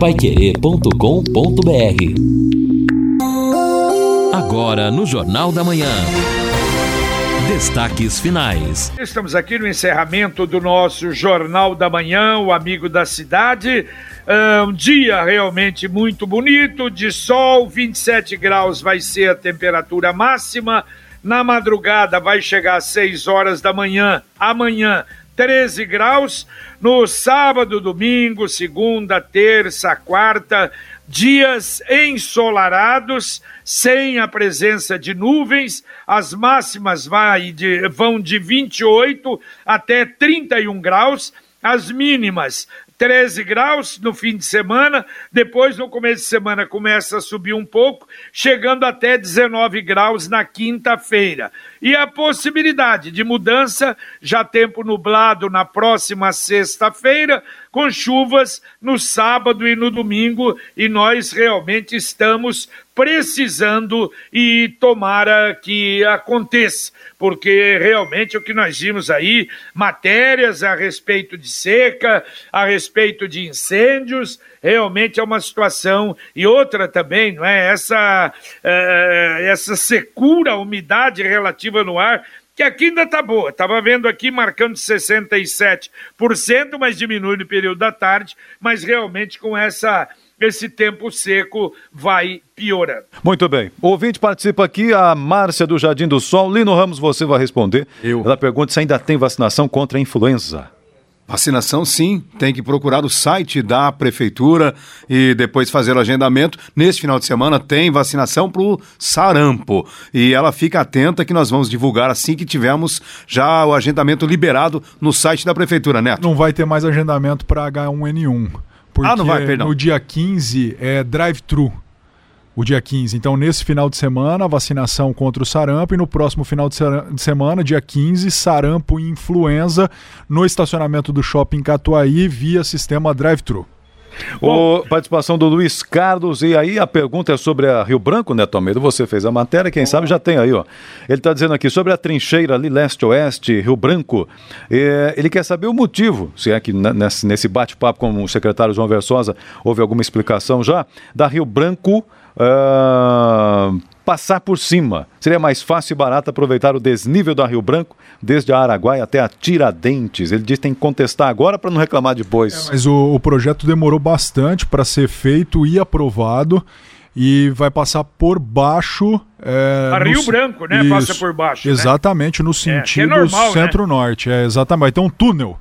paiquerê.com.br Agora no Jornal da Manhã. Destaques finais. Estamos aqui no encerramento do nosso Jornal da Manhã, o Amigo da Cidade. Uh, um dia realmente muito bonito, de sol, 27 graus vai ser a temperatura máxima. Na madrugada vai chegar às 6 horas da manhã. Amanhã, 13 graus. No sábado, domingo, segunda, terça, quarta, dias ensolarados, sem a presença de nuvens, as máximas de, vão de 28 até 31 graus, as mínimas 13 graus no fim de semana, depois no começo de semana começa a subir um pouco, chegando até 19 graus na quinta-feira. E a possibilidade de mudança, já tempo nublado na próxima sexta-feira, com chuvas no sábado e no domingo, e nós realmente estamos precisando e tomara que aconteça, porque realmente o que nós vimos aí, matérias a respeito de seca, a respeito de incêndios, realmente é uma situação e outra também, não é? Essa, é, essa secura, umidade relativa no ar que aqui ainda está boa. Estava vendo aqui marcando 67%, mas diminui no período da tarde, mas realmente com essa esse tempo seco vai piorando. Muito bem. O ouvinte participa aqui, a Márcia do Jardim do Sol. Lino Ramos, você vai responder. Eu. Ela pergunta se ainda tem vacinação contra a influenza. Vacinação, sim. Tem que procurar o site da prefeitura e depois fazer o agendamento. Nesse final de semana tem vacinação para o sarampo. E ela fica atenta que nós vamos divulgar assim que tivermos já o agendamento liberado no site da prefeitura, Neto. Não vai ter mais agendamento para H1N1. Porque ah, não vai, perdão. no dia 15 é drive-thru o dia 15. Então, nesse final de semana, vacinação contra o sarampo e no próximo final de, semana, dia 15, sarampo e influenza no estacionamento do Shopping Catuaí via sistema drive-thru. O, participação do Luiz Carlos, e aí a pergunta é sobre a Rio Branco, Neto Almeida. Você fez a matéria, quem sabe já tem aí, ó. Ele está dizendo aqui sobre a trincheira ali, leste-oeste, Rio Branco. É, ele quer saber o motivo, se é que nesse, bate-papo com o secretário João Versosa houve alguma explicação já, da Rio Branco uh, passar por cima. Seria mais fácil e barato aproveitar o desnível da Rio Branco, desde a Araguaia até a Tiradentes. Ele diz que tem que contestar agora para não reclamar depois. É, mas o, o projeto demorou bastante para ser feito e aprovado e vai passar por baixo. É, a Rio no... Branco, né? Isso, Passa por baixo. Né? Exatamente, né? no sentido é, é centro-norte. Né? É, exatamente. Vai ter um túnel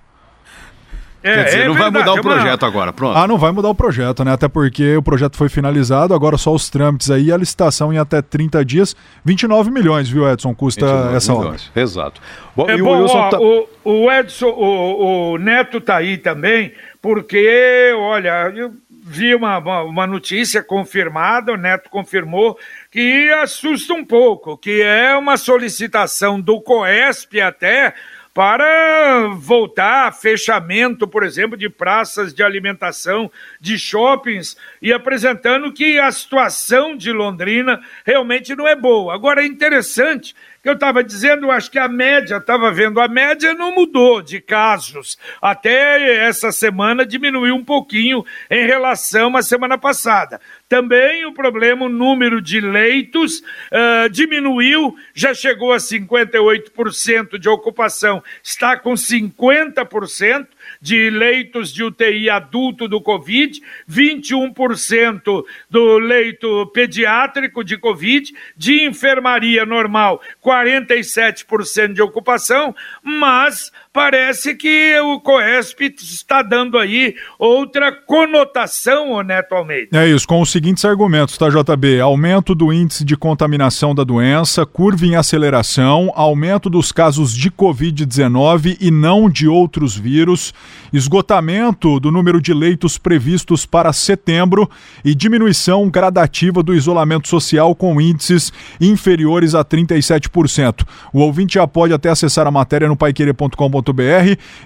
é, Quer dizer, é não verdade, vai mudar o projeto agora, pronto. Ah, não vai mudar o projeto, né? Até porque o projeto foi finalizado, agora só os trâmites aí, a licitação em até 30 dias, 29 milhões, viu, Edson, custa essa milhões. obra. Exato. Bom, é bom, o, ó, tá... o, o, Edson, o, o, Neto tá aí também, porque, olha, eu vi uma, uma, uma notícia confirmada, o Neto confirmou, que assusta um pouco, que é uma solicitação do COESP até para voltar fechamento, por exemplo, de praças de alimentação, de shoppings, e apresentando que a situação de Londrina realmente não é boa. Agora é interessante eu estava dizendo, acho que a média, estava vendo, a média não mudou de casos. Até essa semana diminuiu um pouquinho em relação à semana passada. Também o problema, o número de leitos uh, diminuiu, já chegou a 58% de ocupação, está com 50% de leitos de UTI adulto do Covid, 21% do leito pediátrico de Covid, de enfermaria normal, 47% de ocupação, mas parece que o COESP está dando aí outra conotação, ô Neto Almeida. É isso, com os seguintes argumentos, tá, JB? Aumento do índice de contaminação da doença, curva em aceleração, aumento dos casos de Covid-19 e não de outros vírus, esgotamento do número de leitos previstos para setembro e diminuição gradativa do isolamento social com índices inferiores a 37%. O ouvinte já pode até acessar a matéria no paiqueire.com.br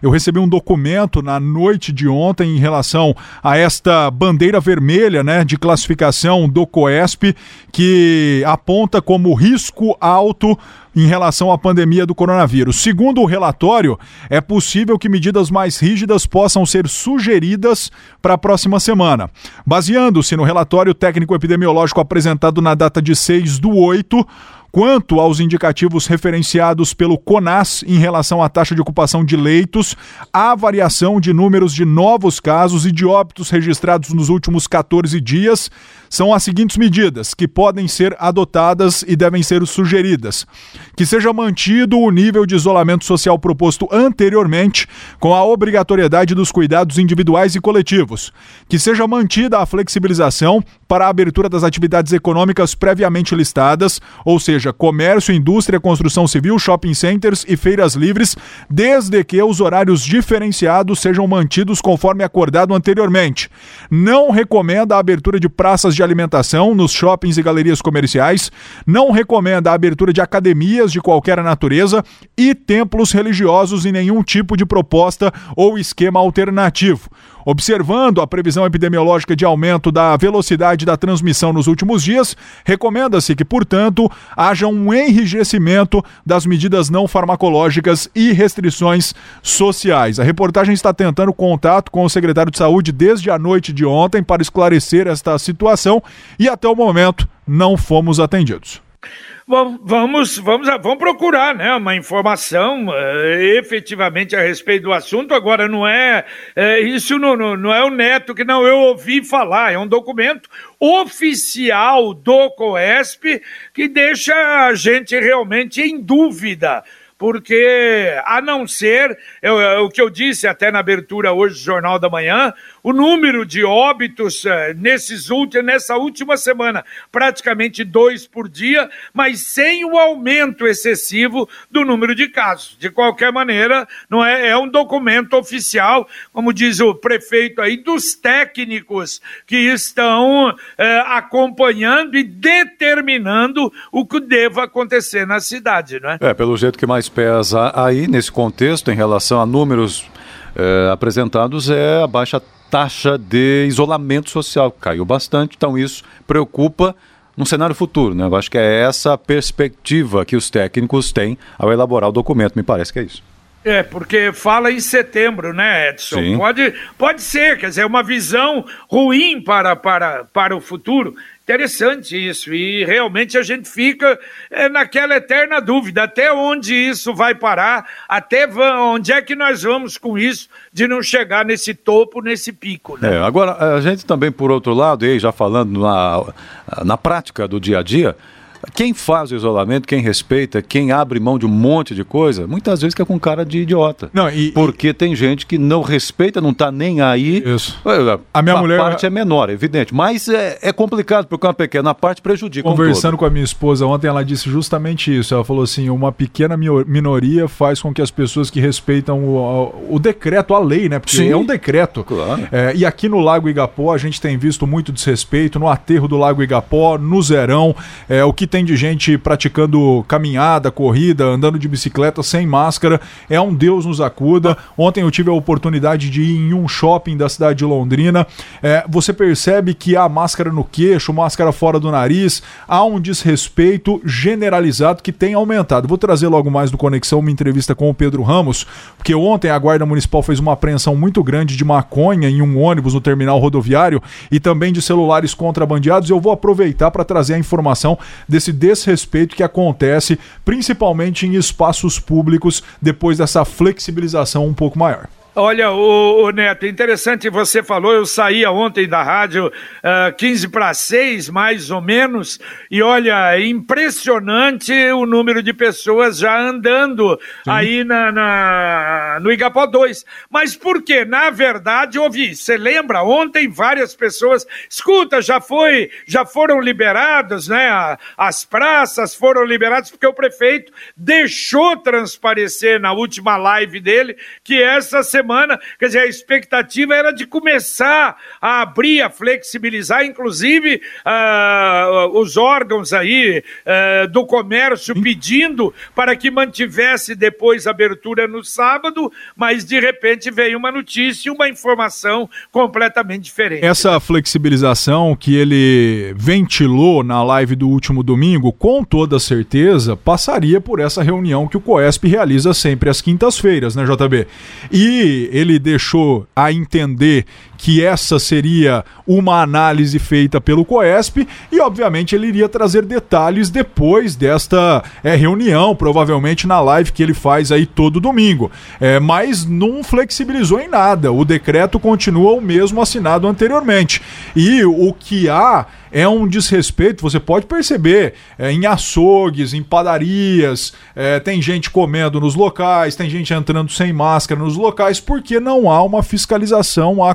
eu recebi um documento na noite de ontem em relação a esta bandeira vermelha né, de classificação do COESP, que aponta como risco alto em relação à pandemia do coronavírus. Segundo o relatório, é possível que medidas mais rígidas possam ser sugeridas para a próxima semana. Baseando-se no relatório técnico epidemiológico apresentado na data de 6 do 8, Quanto aos indicativos referenciados pelo CONAS em relação à taxa de ocupação de leitos, há variação de números de novos casos e de óbitos registrados nos últimos 14 dias. São as seguintes medidas que podem ser adotadas e devem ser sugeridas: que seja mantido o nível de isolamento social proposto anteriormente, com a obrigatoriedade dos cuidados individuais e coletivos, que seja mantida a flexibilização para a abertura das atividades econômicas previamente listadas, ou seja, comércio, indústria, construção civil, shopping centers e feiras livres, desde que os horários diferenciados sejam mantidos conforme acordado anteriormente. Não recomenda a abertura de praças de alimentação nos shoppings e galerias comerciais, não recomenda a abertura de academias de qualquer natureza e templos religiosos em nenhum tipo de proposta ou esquema alternativo. Observando a previsão epidemiológica de aumento da velocidade da transmissão nos últimos dias, recomenda-se que, portanto, haja um enrijecimento das medidas não farmacológicas e restrições sociais. A reportagem está tentando contato com o secretário de Saúde desde a noite de ontem para esclarecer esta situação e até o momento não fomos atendidos. Vamos, vamos, vamos procurar né, uma informação uh, efetivamente a respeito do assunto. Agora, não é. é isso não, não, não, é o Neto que não eu ouvi falar, é um documento oficial do COESP que deixa a gente realmente em dúvida porque a não ser, eu, o que eu disse até na abertura hoje do Jornal da Manhã, o número de óbitos eh, nesses últimos, nessa última semana, praticamente dois por dia, mas sem o aumento excessivo do número de casos. De qualquer maneira, não é, é um documento oficial, como diz o prefeito aí, dos técnicos que estão é, acompanhando e determinando o que deva acontecer na cidade, não é? É, pelo jeito que mais pesa aí nesse contexto em relação a números é, apresentados é a baixa taxa de isolamento social, caiu bastante, então isso preocupa no cenário futuro, né? Eu acho que é essa a perspectiva que os técnicos têm ao elaborar o documento, me parece que é isso. É, porque fala em setembro, né, Edson? Sim. Pode, pode ser, quer dizer, uma visão ruim para, para, para o futuro. Interessante isso, e realmente a gente fica é, naquela eterna dúvida: até onde isso vai parar, até onde é que nós vamos com isso, de não chegar nesse topo, nesse pico. Né? É, agora, a gente também, por outro lado, e já falando na, na prática do dia a dia, quem faz o isolamento, quem respeita, quem abre mão de um monte de coisa, muitas vezes é com cara de idiota. Não, e, Porque e... tem gente que não respeita, não está nem aí. Isso. A minha a mulher. A parte é menor, é evidente. Mas é, é complicado, porque uma pequena parte prejudica. Conversando um com a minha esposa ontem, ela disse justamente isso. Ela falou assim: uma pequena minoria faz com que as pessoas que respeitam o, o decreto, a lei, né? Porque Sim. é um decreto. Claro. É, e aqui no Lago Igapó, a gente tem visto muito desrespeito no aterro do Lago Igapó, no Zerão. É, o que tem de gente praticando caminhada, corrida, andando de bicicleta sem máscara. É um Deus nos acuda. Ontem eu tive a oportunidade de ir em um shopping da cidade de Londrina. É, você percebe que há máscara no queixo, máscara fora do nariz, há um desrespeito generalizado que tem aumentado. Vou trazer logo mais do Conexão uma entrevista com o Pedro Ramos, porque ontem a Guarda Municipal fez uma apreensão muito grande de maconha em um ônibus no terminal rodoviário e também de celulares contrabandeados. Eu vou aproveitar para trazer a informação desse esse desrespeito que acontece principalmente em espaços públicos depois dessa flexibilização um pouco maior. Olha, o, o, Neto, interessante você falou, eu saía ontem da rádio uh, 15 para 6, mais ou menos, e olha, impressionante o número de pessoas já andando Sim. aí na, na, no Igapó 2. Mas por quê? Na verdade, ouvi, você lembra, ontem várias pessoas, escuta, já foi, já foram liberados, né, as praças foram liberadas porque o prefeito deixou transparecer na última live dele que essa semana semana. Quer dizer, a expectativa era de começar a abrir, a flexibilizar, inclusive uh, os órgãos aí uh, do comércio pedindo para que mantivesse depois a abertura no sábado, mas de repente veio uma notícia, uma informação completamente diferente. Essa flexibilização que ele ventilou na live do último domingo, com toda certeza, passaria por essa reunião que o COESP realiza sempre às quintas-feiras, né, JB? E ele deixou a entender que essa seria uma análise feita pelo COESP e, obviamente, ele iria trazer detalhes depois desta é, reunião, provavelmente na live que ele faz aí todo domingo. É, mas não flexibilizou em nada. O decreto continua o mesmo assinado anteriormente. E o que há é um desrespeito, você pode perceber, é, em açougues, em padarias, é, tem gente comendo nos locais, tem gente entrando sem máscara nos locais, porque não há uma fiscalização a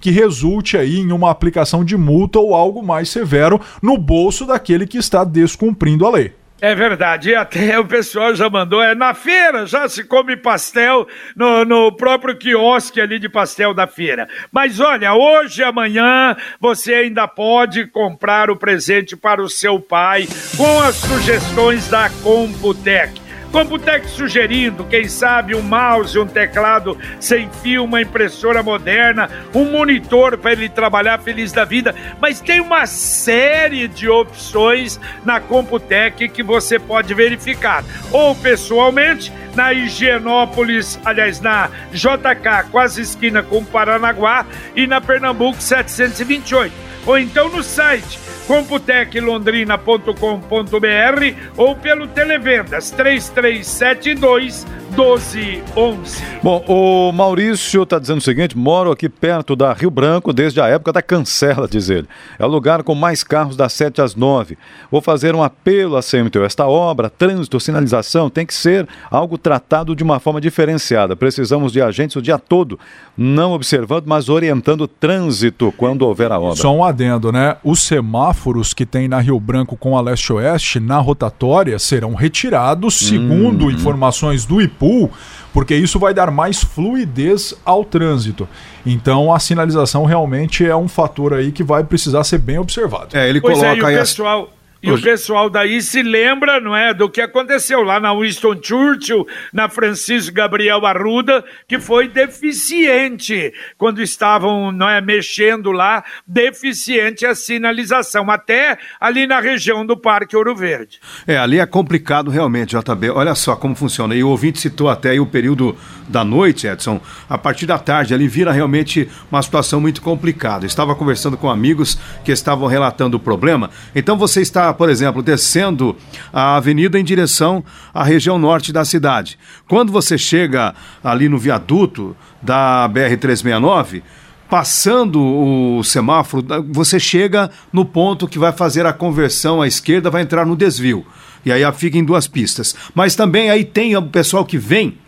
que resulte aí em uma aplicação de multa ou algo mais severo no bolso daquele que está descumprindo a lei. É verdade, e até o pessoal já mandou, é na feira, já se come pastel no, no próprio quiosque ali de pastel da feira. Mas olha, hoje e amanhã você ainda pode comprar o presente para o seu pai com as sugestões da Computec. Computec sugerindo, quem sabe, um mouse, um teclado sem fio, uma impressora moderna, um monitor para ele trabalhar feliz da vida. Mas tem uma série de opções na Computec que você pode verificar. Ou pessoalmente, na Higienópolis, aliás, na JK, quase esquina com Paranaguá, e na Pernambuco 728. Ou então no site computeclondrina.com.br ou pelo Televendas 3372 1211. Bom, o Maurício está dizendo o seguinte: moro aqui perto da Rio Branco desde a época da cancela, diz ele. É o lugar com mais carros das 7 às 9. Vou fazer um apelo à CMTU. Esta obra, trânsito, sinalização, tem que ser algo tratado de uma forma diferenciada. Precisamos de agentes o dia todo, não observando, mas orientando o trânsito quando houver a obra. Só um adendo, né? Os semáforos que tem na Rio Branco com a leste-oeste, na rotatória, serão retirados, segundo hum. informações do IPU pool, porque isso vai dar mais fluidez ao trânsito. Então a sinalização realmente é um fator aí que vai precisar ser bem observado. É, ele pois coloca é, e o pessoal, e o pessoal daí se lembra, não é, do que aconteceu lá na Winston Churchill, na Francisco Gabriel Arruda, que foi deficiente quando estavam, não é, mexendo lá, deficiente a sinalização, até ali na região do Parque Ouro Verde. É, ali é complicado realmente, JB. Olha só como funciona. E o ouvinte citou até aí o período da noite, Edson. A partir da tarde ali vira realmente uma situação muito complicada. estava conversando com amigos que estavam relatando o problema. Então você por exemplo, descendo a avenida em direção à região norte da cidade. Quando você chega ali no viaduto da BR-369, passando o semáforo, você chega no ponto que vai fazer a conversão à esquerda, vai entrar no desvio. E aí fica em duas pistas. Mas também aí tem o pessoal que vem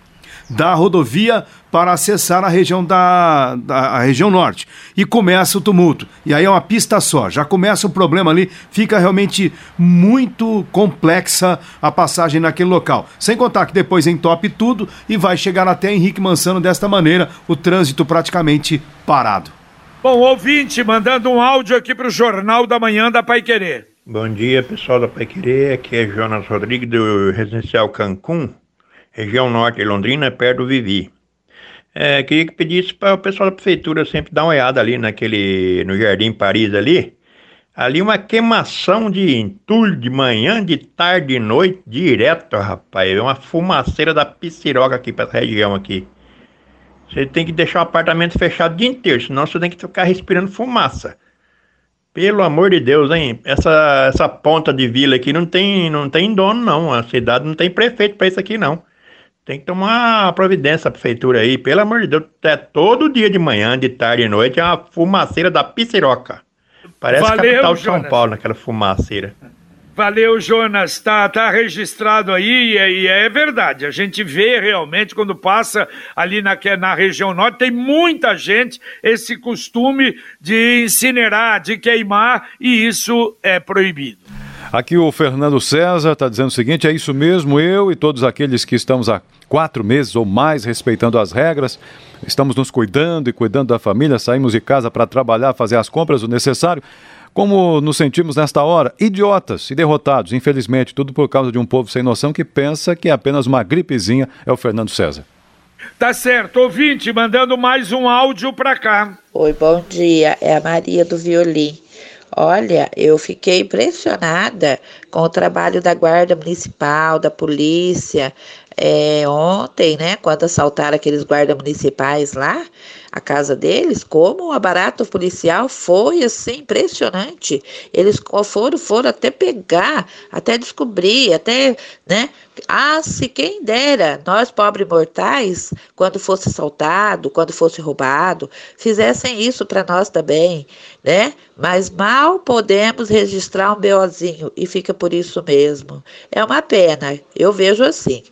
da rodovia para acessar a região da, da a região norte. E começa o tumulto. E aí é uma pista só. Já começa o problema ali, fica realmente muito complexa a passagem naquele local. Sem contar que depois entope tudo e vai chegar até Henrique Mansano desta maneira, o trânsito praticamente parado. Bom, ouvinte, mandando um áudio aqui para o Jornal da Manhã da Pai Querer. Bom dia, pessoal da Pai Querer. Aqui é Jonas Rodrigues do Residencial Cancún região norte de Londrina, perto do Vivi. É, queria que pedisse para o pessoal da prefeitura sempre dar uma olhada ali naquele, no Jardim Paris ali. Ali uma queimação de entulho de manhã, de tarde, de noite, direto, rapaz. É uma fumaceira da pisciroca aqui para essa região aqui. Você tem que deixar o apartamento fechado o dia inteiro, senão você tem que ficar respirando fumaça. Pelo amor de Deus, hein? Essa, essa ponta de vila aqui não tem, não tem dono, não. A cidade não tem prefeito para isso aqui, não. Tem que tomar providência a prefeitura aí, pelo amor de Deus. É todo dia de manhã, de tarde e noite, é uma fumaceira da Pisciroca. Parece Valeu, capital de São. Paulo, naquela fumaceira. Valeu, Jonas. Tá, tá registrado aí e é, é, verdade. A gente vê realmente quando passa ali na, na região norte, tem muita gente esse costume de incinerar, de queimar, e isso é proibido. Aqui o Fernando César está dizendo o seguinte: é isso mesmo, eu e todos aqueles que estamos há quatro meses ou mais respeitando as regras, estamos nos cuidando e cuidando da família, saímos de casa para trabalhar, fazer as compras, o necessário. Como nos sentimos nesta hora? Idiotas e derrotados, infelizmente, tudo por causa de um povo sem noção que pensa que é apenas uma gripezinha, é o Fernando César. Tá certo, ouvinte, mandando mais um áudio para cá. Oi, bom dia, é a Maria do Violim. Olha, eu fiquei impressionada com o trabalho da Guarda Municipal, da polícia. É, ontem, né, quando assaltaram aqueles guardas municipais lá, a casa deles, como o aparato policial foi assim impressionante. Eles foram, foram até pegar, até descobrir, até, né? Ah, se quem dera, nós pobres mortais, quando fosse assaltado, quando fosse roubado, fizessem isso para nós também, né? Mas mal podemos registrar um BOzinho e fica por isso mesmo. É uma pena, eu vejo assim,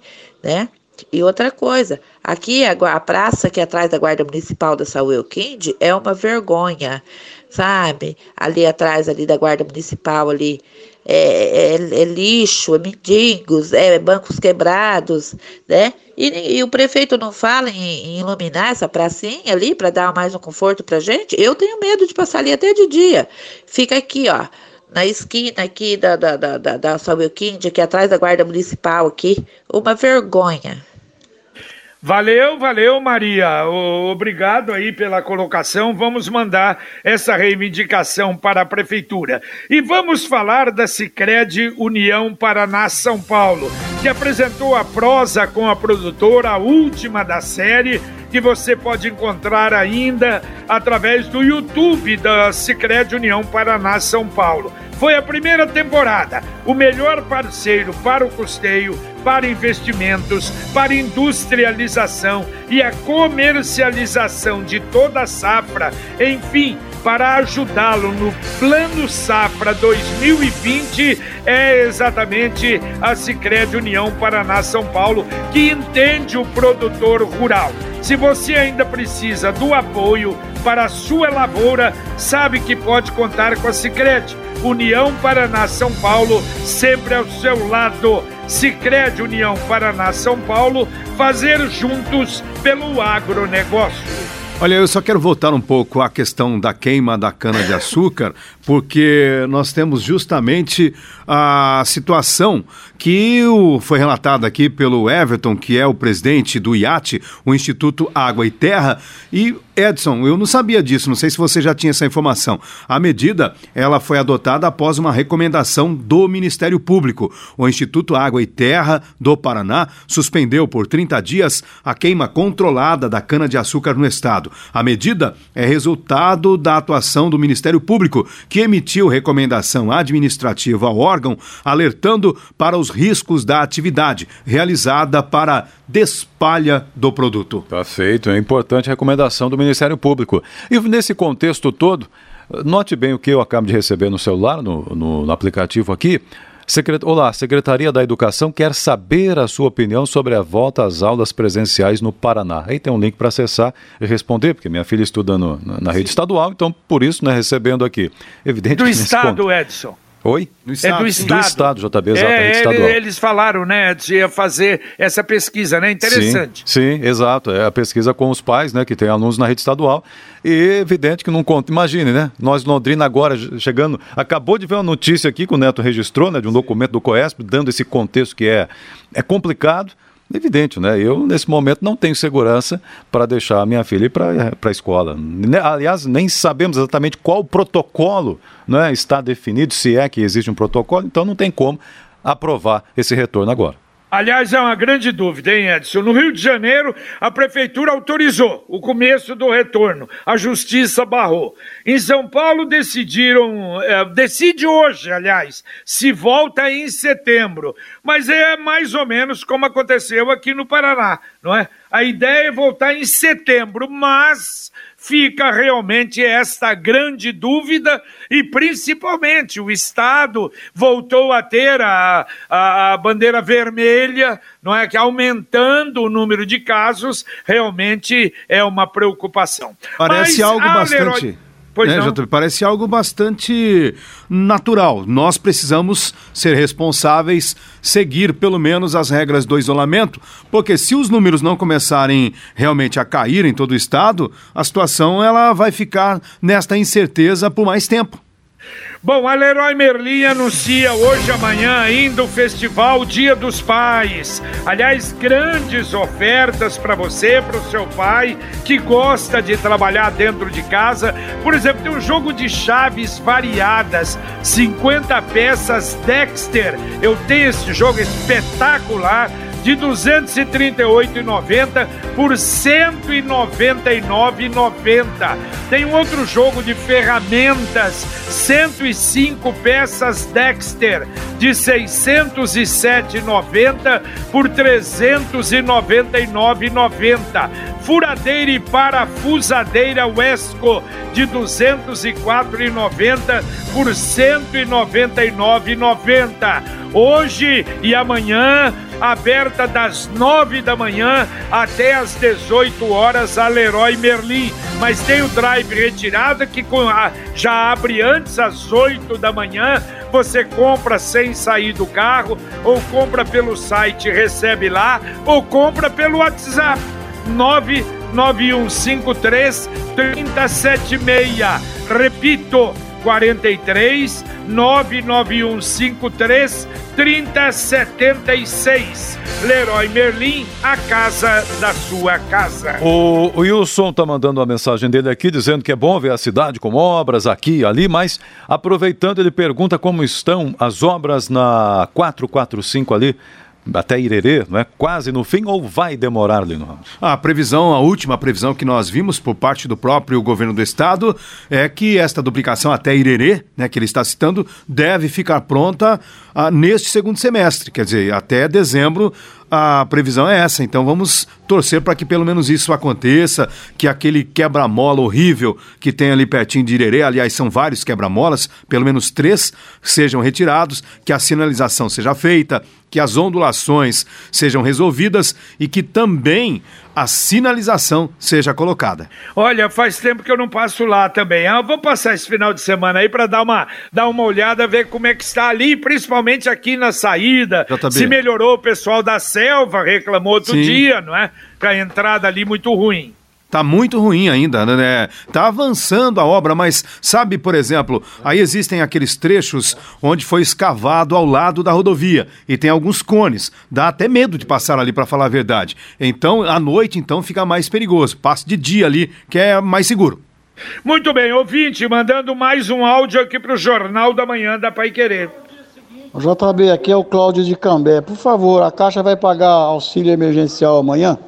né? E outra coisa, aqui a, a praça que é atrás da Guarda Municipal da Saúl Kind é uma vergonha, sabe? Ali atrás ali da Guarda Municipal ali é, é, é lixo, é mendigos, é bancos quebrados, né? E, e o prefeito não fala em, em iluminar essa pracinha ali para dar mais um conforto para gente? Eu tenho medo de passar ali até de dia. Fica aqui, ó na esquina aqui da, da, da, da, da aqui atrás da Guarda Municipal aqui, uma vergonha. Valeu, valeu, Maria. Obrigado aí pela colocação. Vamos mandar essa reivindicação para a prefeitura. E vamos falar da Sicredi União Paraná São Paulo, que apresentou a prosa com a produtora, a última da série, que você pode encontrar ainda através do YouTube da Sicredi União Paraná São Paulo. Foi a primeira temporada, o melhor parceiro para o custeio para investimentos, para industrialização e a comercialização de toda a safra, enfim, para ajudá-lo no Plano Safra 2020 é exatamente a Sicredi União Paraná São Paulo, que entende o produtor rural. Se você ainda precisa do apoio para a sua lavoura, sabe que pode contar com a Sicredi União Paraná São Paulo, sempre ao seu lado. Sicredi União Paraná São Paulo, fazer juntos pelo agronegócio. Olha, eu só quero voltar um pouco à questão da queima da cana-de-açúcar, porque nós temos justamente a situação que o, foi relatada aqui pelo Everton, que é o presidente do IAT, o Instituto Água e Terra. E, Edson, eu não sabia disso, não sei se você já tinha essa informação. A medida, ela foi adotada após uma recomendação do Ministério Público. O Instituto Água e Terra do Paraná suspendeu por 30 dias a queima controlada da cana-de-açúcar no estado. A medida é resultado da atuação do Ministério Público, que emitiu recomendação administrativa ao órgão, alertando para os riscos da atividade realizada para despalha do produto. Tá feito, é importante a recomendação do Ministério Público. E nesse contexto todo, note bem o que eu acabo de receber no celular, no, no, no aplicativo aqui. Secret... Olá, Secretaria da Educação quer saber a sua opinião sobre a volta às aulas presenciais no Paraná. Aí tem um link para acessar e responder, porque minha filha estuda no, na rede estadual, então por isso, né, recebendo aqui. Evidente Do Estado, Edson. Oi? Do Estado. É do Estado. Do Estado, JB, exatamente, é, estadual. Eles falaram, né, de fazer essa pesquisa, né? Interessante. Sim, sim, exato. É a pesquisa com os pais, né, que tem alunos na rede estadual. E evidente que não conta. Imagine, né? Nós, Londrina, agora chegando. Acabou de ver uma notícia aqui que o Neto registrou, né, de um documento do COESP, dando esse contexto que é, é complicado. Evidente, né? Eu, nesse momento, não tenho segurança para deixar a minha filha ir para a escola. Aliás, nem sabemos exatamente qual protocolo né, está definido, se é que existe um protocolo, então não tem como aprovar esse retorno agora. Aliás, é uma grande dúvida, hein, Edson? No Rio de Janeiro, a prefeitura autorizou o começo do retorno. A justiça barrou. Em São Paulo, decidiram, é, decide hoje, aliás, se volta em setembro. Mas é mais ou menos como aconteceu aqui no Paraná, não é? A ideia é voltar em setembro, mas fica realmente esta grande dúvida e principalmente o Estado voltou a ter a, a, a, bandeira vermelha, não é que aumentando o número de casos realmente é uma preocupação. Parece Mas, algo bastante. Pois é, não. Parece algo bastante natural. Nós precisamos ser responsáveis, seguir pelo menos as regras do isolamento, porque se os números não começarem realmente a cair em todo o estado, a situação ela vai ficar nesta incerteza por mais tempo. Bom, a Leroy Merlin anuncia hoje amanhã ainda o festival Dia dos Pais. Aliás, grandes ofertas para você, para o seu pai que gosta de trabalhar dentro de casa. Por exemplo, tem um jogo de chaves variadas, 50 peças Dexter. Eu tenho esse jogo espetacular de 238,90 por 199,90. Tem um outro jogo de ferramentas, 105 peças Dexter de 607,90 por 399,90. Furadeira e parafusadeira Wesco de 204,90 por 199,90. Hoje e amanhã aberta das 9 da manhã até as 18 horas a Leroy Merlin. Mas tem o drive retirada que já abre antes às 8 da manhã. Você compra sem sair do carro, ou compra pelo site, recebe lá, ou compra pelo WhatsApp. 99153 3076. Repito, 43 99153 3076. Leroy Merlin, a casa da sua casa. O, Wilson tá mandando uma mensagem dele aqui dizendo que é bom ver a cidade com obras aqui e ali, mas aproveitando ele pergunta como estão as obras na 445 ali até Irerê, é? Quase no fim ou vai demorar, Lino Ramos? A previsão, a última previsão que nós vimos por parte do próprio governo do estado é que esta duplicação até Irerê, né, que ele está citando, deve ficar pronta ah, neste segundo semestre, quer dizer, até dezembro a previsão é essa. Então vamos torcer para que pelo menos isso aconteça, que aquele quebra-mola horrível que tem ali pertinho de Irerê, aliás, são vários quebra-molas, pelo menos três sejam retirados, que a sinalização seja feita, que as ondulações sejam resolvidas e que também a sinalização seja colocada. Olha, faz tempo que eu não passo lá também. Ah, vou passar esse final de semana aí para dar uma, dar uma olhada, ver como é que está ali, principalmente aqui na saída. JB. Se melhorou, o pessoal da selva reclamou outro Sim. dia, não é? Com a entrada ali muito ruim. Tá muito ruim ainda, né? Tá avançando a obra, mas sabe, por exemplo, aí existem aqueles trechos onde foi escavado ao lado da rodovia e tem alguns cones. Dá até medo de passar ali para falar a verdade. Então, à noite, então fica mais perigoso. Passe de dia ali, que é mais seguro. Muito bem, ouvinte, mandando mais um áudio aqui pro Jornal da Manhã da Pai Querer. JB, aqui é o Cláudio de Cambé. Por favor, a Caixa vai pagar auxílio emergencial amanhã?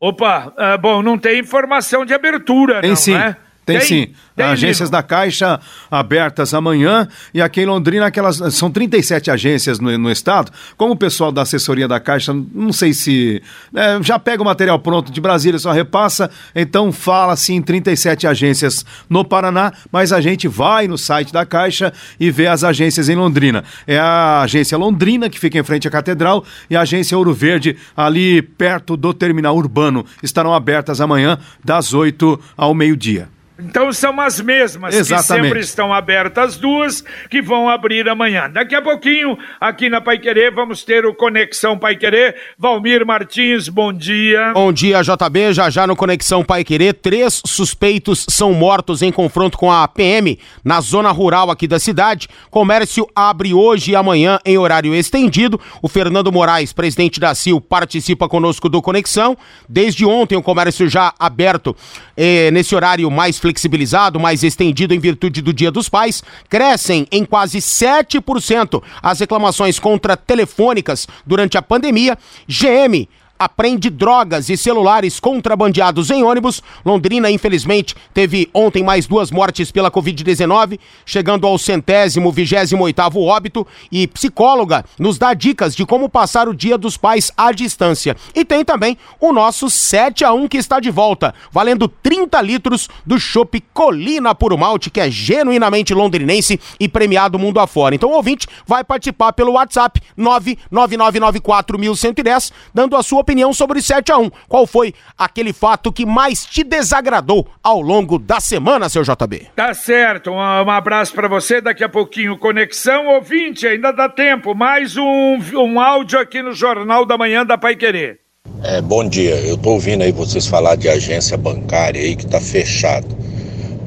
Opa, ah, bom, não tem informação de abertura, Tem não, sim. né? Tem, sim. Tem, agências Lino? da Caixa abertas amanhã e aqui em Londrina aquelas são 37 agências no, no estado. Como o pessoal da assessoria da Caixa, não sei se é, já pega o material pronto de Brasília, só repassa, então fala assim 37 agências no Paraná, mas a gente vai no site da Caixa e vê as agências em Londrina. É a agência Londrina que fica em frente à Catedral e a agência Ouro Verde ali perto do terminal urbano estarão abertas amanhã das 8 ao meio-dia. Então são as mesmas que Exatamente. sempre estão abertas as duas, que vão abrir amanhã. Daqui a pouquinho, aqui na Pai Querer, vamos ter o Conexão Pai Querer. Valmir Martins, bom dia. Bom dia, JB. Já já no Conexão Pai Querer, três suspeitos são mortos em confronto com a PM na zona rural aqui da cidade. Comércio abre hoje e amanhã em horário estendido. O Fernando Moraes, presidente da CIL, participa conosco do Conexão. Desde ontem o comércio já aberto eh, nesse horário mais flexibilizado, mais estendido em virtude do Dia dos Pais. Crescem em quase 7% as reclamações contra telefônicas durante a pandemia. GM apreende drogas e celulares contrabandeados em ônibus. Londrina, infelizmente, teve ontem mais duas mortes pela Covid-19, chegando ao centésimo, vigésimo oitavo óbito. E psicóloga nos dá dicas de como passar o dia dos pais à distância. E tem também o nosso 7 a 1 que está de volta, valendo 30 litros do chopp Colina Puro Malte, que é genuinamente londrinense e premiado mundo afora. Então o ouvinte vai participar pelo WhatsApp 99994110, dando a sua opinião sobre 7 a 1 Qual foi aquele fato que mais te desagradou ao longo da semana, seu JB? Tá certo, um, um abraço para você. Daqui a pouquinho, conexão ouvinte, ainda dá tempo. Mais um, um áudio aqui no Jornal da Manhã da Pai Querer. É, bom dia, eu tô ouvindo aí vocês falar de agência bancária aí que tá fechado.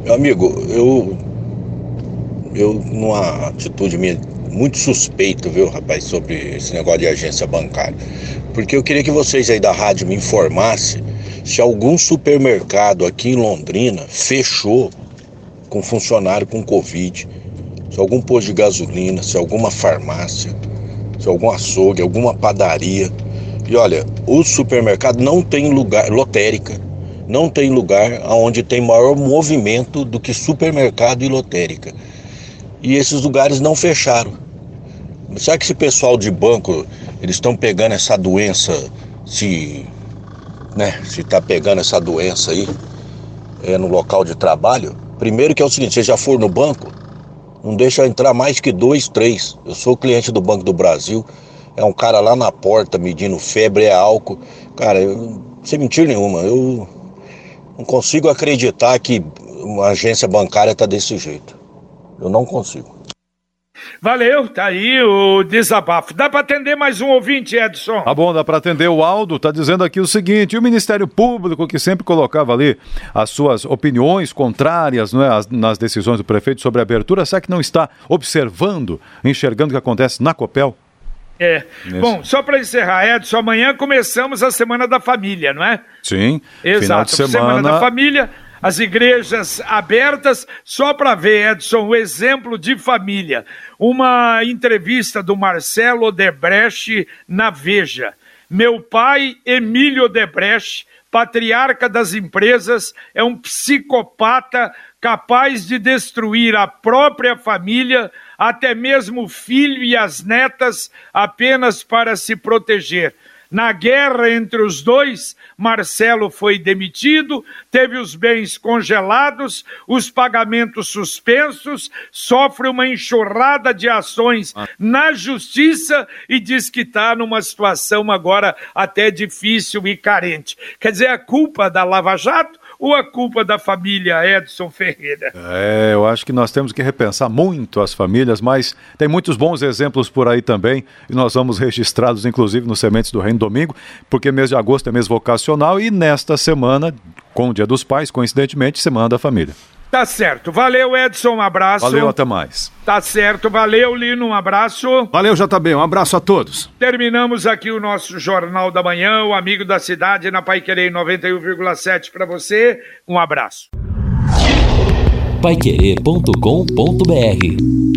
Meu amigo, eu. Eu, numa atitude minha muito suspeito, viu, rapaz, sobre esse negócio de agência bancária. Porque eu queria que vocês aí da rádio me informassem se algum supermercado aqui em Londrina fechou com funcionário com Covid, se algum posto de gasolina, se alguma farmácia, se algum açougue, alguma padaria. E olha, o supermercado não tem lugar, lotérica, não tem lugar onde tem maior movimento do que supermercado e lotérica. E esses lugares não fecharam. Será que esse pessoal de banco, eles estão pegando essa doença, se, né, se tá pegando essa doença aí é, no local de trabalho? Primeiro que é o seguinte, você já for no banco, não deixa entrar mais que dois, três. Eu sou cliente do Banco do Brasil, é um cara lá na porta medindo febre, é álcool. Cara, eu, sem mentira nenhuma, eu não consigo acreditar que uma agência bancária tá desse jeito. Eu não consigo. Valeu, tá aí o desabafo. Dá para atender mais um ouvinte, Edson? Tá bom, dá para atender. O Aldo tá dizendo aqui o seguinte: o Ministério Público, que sempre colocava ali as suas opiniões contrárias não é, nas decisões do prefeito sobre a abertura, será que não está observando, enxergando o que acontece na Copel? É. Isso. Bom, só para encerrar, Edson, amanhã começamos a Semana da Família, não é? Sim. Exato. Semana... semana da Família as igrejas abertas, só para ver, Edson, o exemplo de família. Uma entrevista do Marcelo Odebrecht na Veja. Meu pai, Emílio Odebrecht, patriarca das empresas, é um psicopata capaz de destruir a própria família, até mesmo o filho e as netas, apenas para se proteger. Na guerra entre os dois, Marcelo foi demitido, teve os bens congelados, os pagamentos suspensos, sofre uma enxurrada de ações na justiça e diz que está numa situação agora até difícil e carente. Quer dizer, a culpa da Lava Jato ou a culpa da família Edson Ferreira? É, eu acho que nós temos que repensar muito as famílias, mas tem muitos bons exemplos por aí também, e nós vamos registrá-los, inclusive, no Sementes do Reino domingo, porque mês de agosto é mês vocacional e nesta semana, com o Dia dos Pais, coincidentemente, Semana da Família. Tá certo. Valeu, Edson. Um abraço. Valeu, até mais. Tá certo. Valeu, Lino. Um abraço. Valeu, JB. Um abraço a todos. Terminamos aqui o nosso Jornal da Manhã, o Amigo da Cidade, na Pai Querer 91,7 para você. Um abraço. Paiquerê.com.br